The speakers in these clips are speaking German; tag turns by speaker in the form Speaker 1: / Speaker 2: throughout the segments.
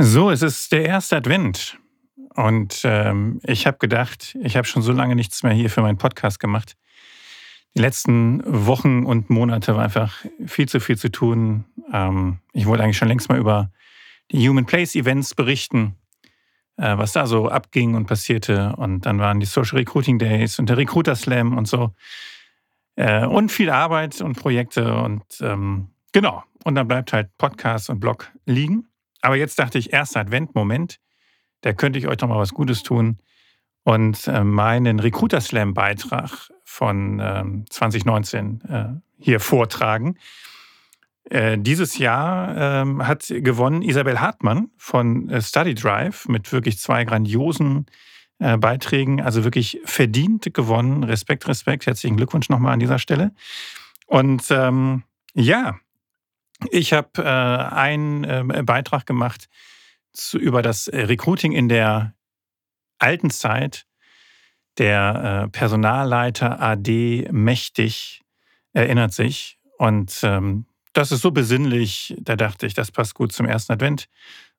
Speaker 1: So, es ist der erste Advent. Und ähm, ich habe gedacht, ich habe schon so lange nichts mehr hier für meinen Podcast gemacht. Die letzten Wochen und Monate war einfach viel zu viel zu tun. Ähm, ich wollte eigentlich schon längst mal über die Human Place Events berichten, äh, was da so abging und passierte. Und dann waren die Social Recruiting Days und der Recruiter Slam und so. Äh, und viel Arbeit und Projekte und ähm, genau. Und dann bleibt halt Podcast und Blog liegen. Aber jetzt dachte ich, erster Advent, Moment, da könnte ich euch doch mal was Gutes tun und äh, meinen Recruiter Slam Beitrag von ähm, 2019 äh, hier vortragen. Äh, dieses Jahr ähm, hat gewonnen Isabel Hartmann von Study Drive mit wirklich zwei grandiosen Beiträgen, also wirklich verdient gewonnen. Respekt, Respekt, herzlichen Glückwunsch nochmal an dieser Stelle. Und ähm, ja, ich habe äh, einen äh, Beitrag gemacht zu, über das Recruiting in der alten Zeit. Der äh, Personalleiter AD mächtig erinnert sich. Und ähm, das ist so besinnlich, da dachte ich, das passt gut zum ersten Advent.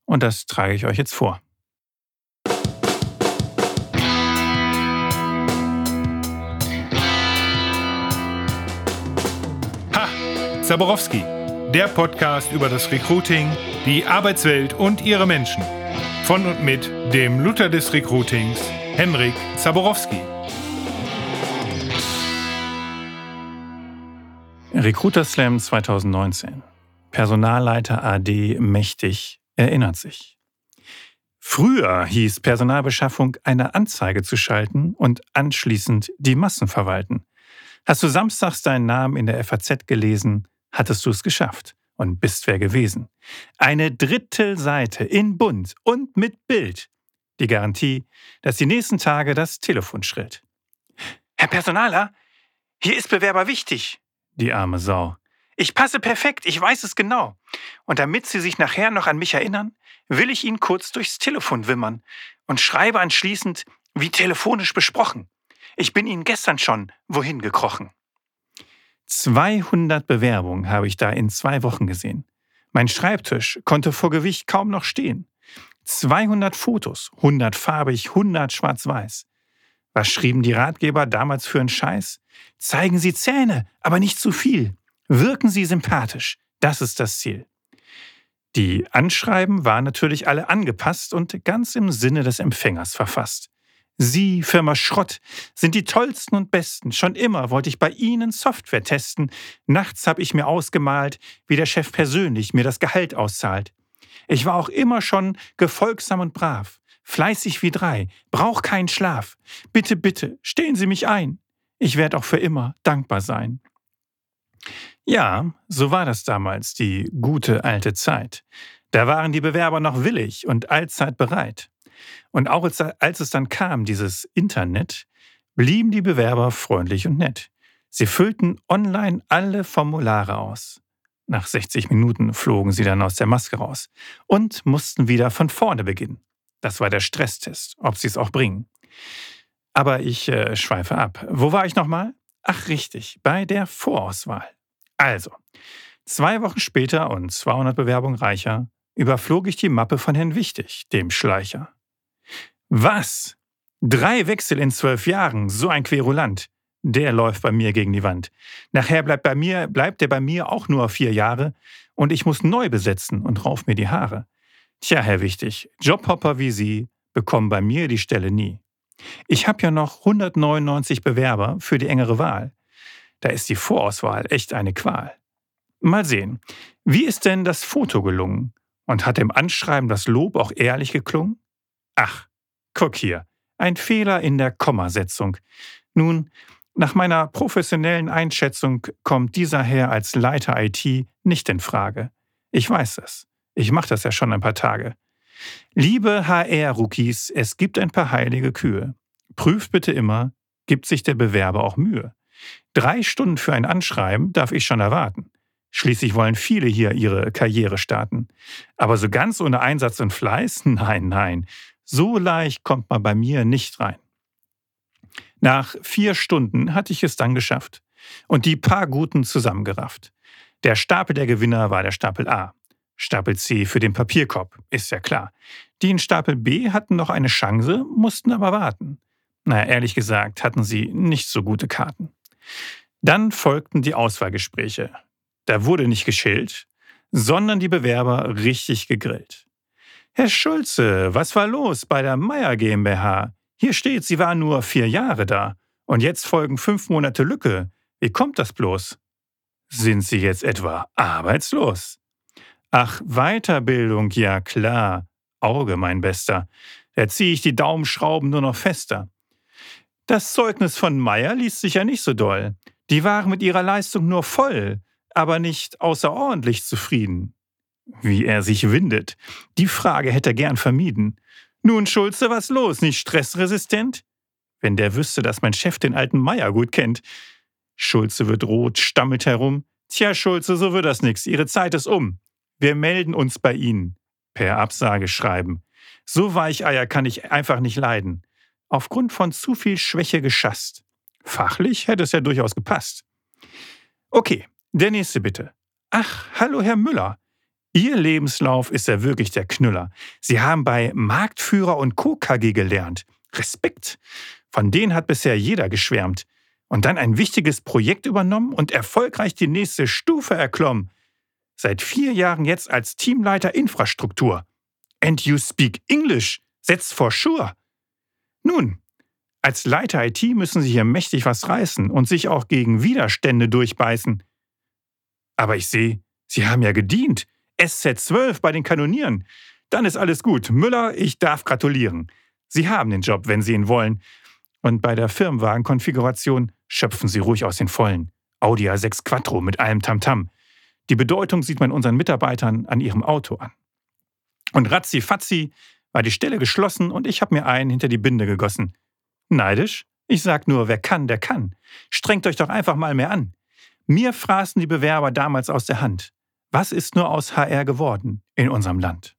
Speaker 1: Und das trage ich euch jetzt vor.
Speaker 2: Ha, Zaborowski der Podcast über das Recruiting, die Arbeitswelt und ihre Menschen. Von und mit dem Luther des Recruitings, Henrik Zaborowski.
Speaker 1: Recruiter Slam 2019. Personalleiter AD mächtig erinnert sich. Früher hieß Personalbeschaffung eine Anzeige zu schalten und anschließend die Massen verwalten. Hast du samstags deinen Namen in der FAZ gelesen, hattest du es geschafft und bist wer gewesen. Eine Drittelseite in Bunt und mit Bild. Die Garantie, dass die nächsten Tage das Telefon schrillt. Herr Personaler, hier ist Bewerber wichtig. Die arme Sau. Ich passe perfekt, ich weiß es genau. Und damit Sie sich nachher noch an mich erinnern, will ich Ihnen kurz durchs Telefon wimmern und schreibe anschließend, wie telefonisch besprochen. Ich bin Ihnen gestern schon wohin gekrochen. 200 Bewerbungen habe ich da in zwei Wochen gesehen. Mein Schreibtisch konnte vor Gewicht kaum noch stehen. 200 Fotos, 100 farbig, 100 schwarz-weiß. Was schrieben die Ratgeber damals für einen Scheiß? Zeigen Sie Zähne, aber nicht zu viel. Wirken Sie sympathisch. Das ist das Ziel. Die Anschreiben waren natürlich alle angepasst und ganz im Sinne des Empfängers verfasst. Sie, Firma Schrott, sind die tollsten und besten. Schon immer wollte ich bei Ihnen Software testen. Nachts habe ich mir ausgemalt, wie der Chef persönlich mir das Gehalt auszahlt. Ich war auch immer schon gefolgsam und brav, fleißig wie drei, brauch keinen Schlaf. Bitte, bitte, stellen Sie mich ein. Ich werde auch für immer dankbar sein. Ja, so war das damals, die gute alte Zeit. Da waren die Bewerber noch willig und allzeit bereit. Und auch als, als es dann kam, dieses Internet, blieben die Bewerber freundlich und nett. Sie füllten online alle Formulare aus. Nach 60 Minuten flogen sie dann aus der Maske raus und mussten wieder von vorne beginnen. Das war der Stresstest, ob sie es auch bringen. Aber ich äh, schweife ab. Wo war ich nochmal? Ach richtig, bei der Vorauswahl. Also, zwei Wochen später und 200 Bewerbungen reicher überflog ich die Mappe von Herrn Wichtig, dem Schleicher. Was? Drei Wechsel in zwölf Jahren, so ein Querulant. Der läuft bei mir gegen die Wand. Nachher bleibt, bei mir, bleibt er bei mir auch nur vier Jahre und ich muss neu besetzen und rauf mir die Haare. Tja, Herr Wichtig, Jobhopper wie Sie bekommen bei mir die Stelle nie. Ich habe ja noch 199 Bewerber für die engere Wahl. Da ist die Vorauswahl echt eine Qual. Mal sehen, wie ist denn das Foto gelungen? Und hat im Anschreiben das Lob auch ehrlich geklungen? Ach, Guck hier, ein Fehler in der Kommasetzung. Nun, nach meiner professionellen Einschätzung kommt dieser Herr als Leiter IT nicht in Frage. Ich weiß es. Ich mache das ja schon ein paar Tage. Liebe HR-Rookies, es gibt ein paar heilige Kühe. Prüft bitte immer, gibt sich der Bewerber auch Mühe. Drei Stunden für ein Anschreiben darf ich schon erwarten. Schließlich wollen viele hier ihre Karriere starten. Aber so ganz ohne Einsatz und Fleiß? Nein, nein. So leicht kommt man bei mir nicht rein. Nach vier Stunden hatte ich es dann geschafft und die paar Guten zusammengerafft. Der Stapel der Gewinner war der Stapel A. Stapel C für den Papierkorb, ist ja klar. Die in Stapel B hatten noch eine Chance, mussten aber warten. Na, ehrlich gesagt, hatten sie nicht so gute Karten. Dann folgten die Auswahlgespräche. Da wurde nicht geschillt, sondern die Bewerber richtig gegrillt. Herr Schulze, was war los bei der Meier GmbH? Hier steht, Sie waren nur vier Jahre da. Und jetzt folgen fünf Monate Lücke. Wie kommt das bloß? Sind Sie jetzt etwa arbeitslos? Ach, Weiterbildung, ja klar. Auge, mein Bester. Da ziehe ich die Daumenschrauben nur noch fester. Das Zeugnis von Meier liest sich ja nicht so doll. Die waren mit ihrer Leistung nur voll, aber nicht außerordentlich zufrieden. Wie er sich windet. Die Frage hätte er gern vermieden. Nun, Schulze, was los? Nicht stressresistent? Wenn der wüsste, dass mein Chef den alten Meier gut kennt. Schulze wird rot, stammelt herum. Tja, Schulze, so wird das nix. Ihre Zeit ist um. Wir melden uns bei Ihnen. Per Absage schreiben. So Weicheier kann ich einfach nicht leiden. Aufgrund von zu viel Schwäche geschasst. Fachlich hätte es ja durchaus gepasst. Okay, der nächste bitte. Ach, hallo Herr Müller. Ihr Lebenslauf ist ja wirklich der Knüller. Sie haben bei Marktführer und Co. KG gelernt. Respekt. Von denen hat bisher jeder geschwärmt. Und dann ein wichtiges Projekt übernommen und erfolgreich die nächste Stufe erklommen. Seit vier Jahren jetzt als Teamleiter Infrastruktur. And you speak English. That's for sure. Nun, als Leiter IT müssen Sie hier mächtig was reißen und sich auch gegen Widerstände durchbeißen. Aber ich sehe, Sie haben ja gedient. SZ12 bei den Kanonieren. Dann ist alles gut. Müller, ich darf gratulieren. Sie haben den Job, wenn Sie ihn wollen. Und bei der Firmenwagenkonfiguration schöpfen Sie ruhig aus den Vollen. Audi A6 Quattro mit allem Tamtam. -Tam. Die Bedeutung sieht man unseren Mitarbeitern an ihrem Auto an. Und ratzi fatzi war die Stelle geschlossen und ich habe mir einen hinter die Binde gegossen. Neidisch? Ich sag nur, wer kann, der kann. Strengt euch doch einfach mal mehr an. Mir fraßen die Bewerber damals aus der Hand. Was ist nur aus HR geworden in unserem Land?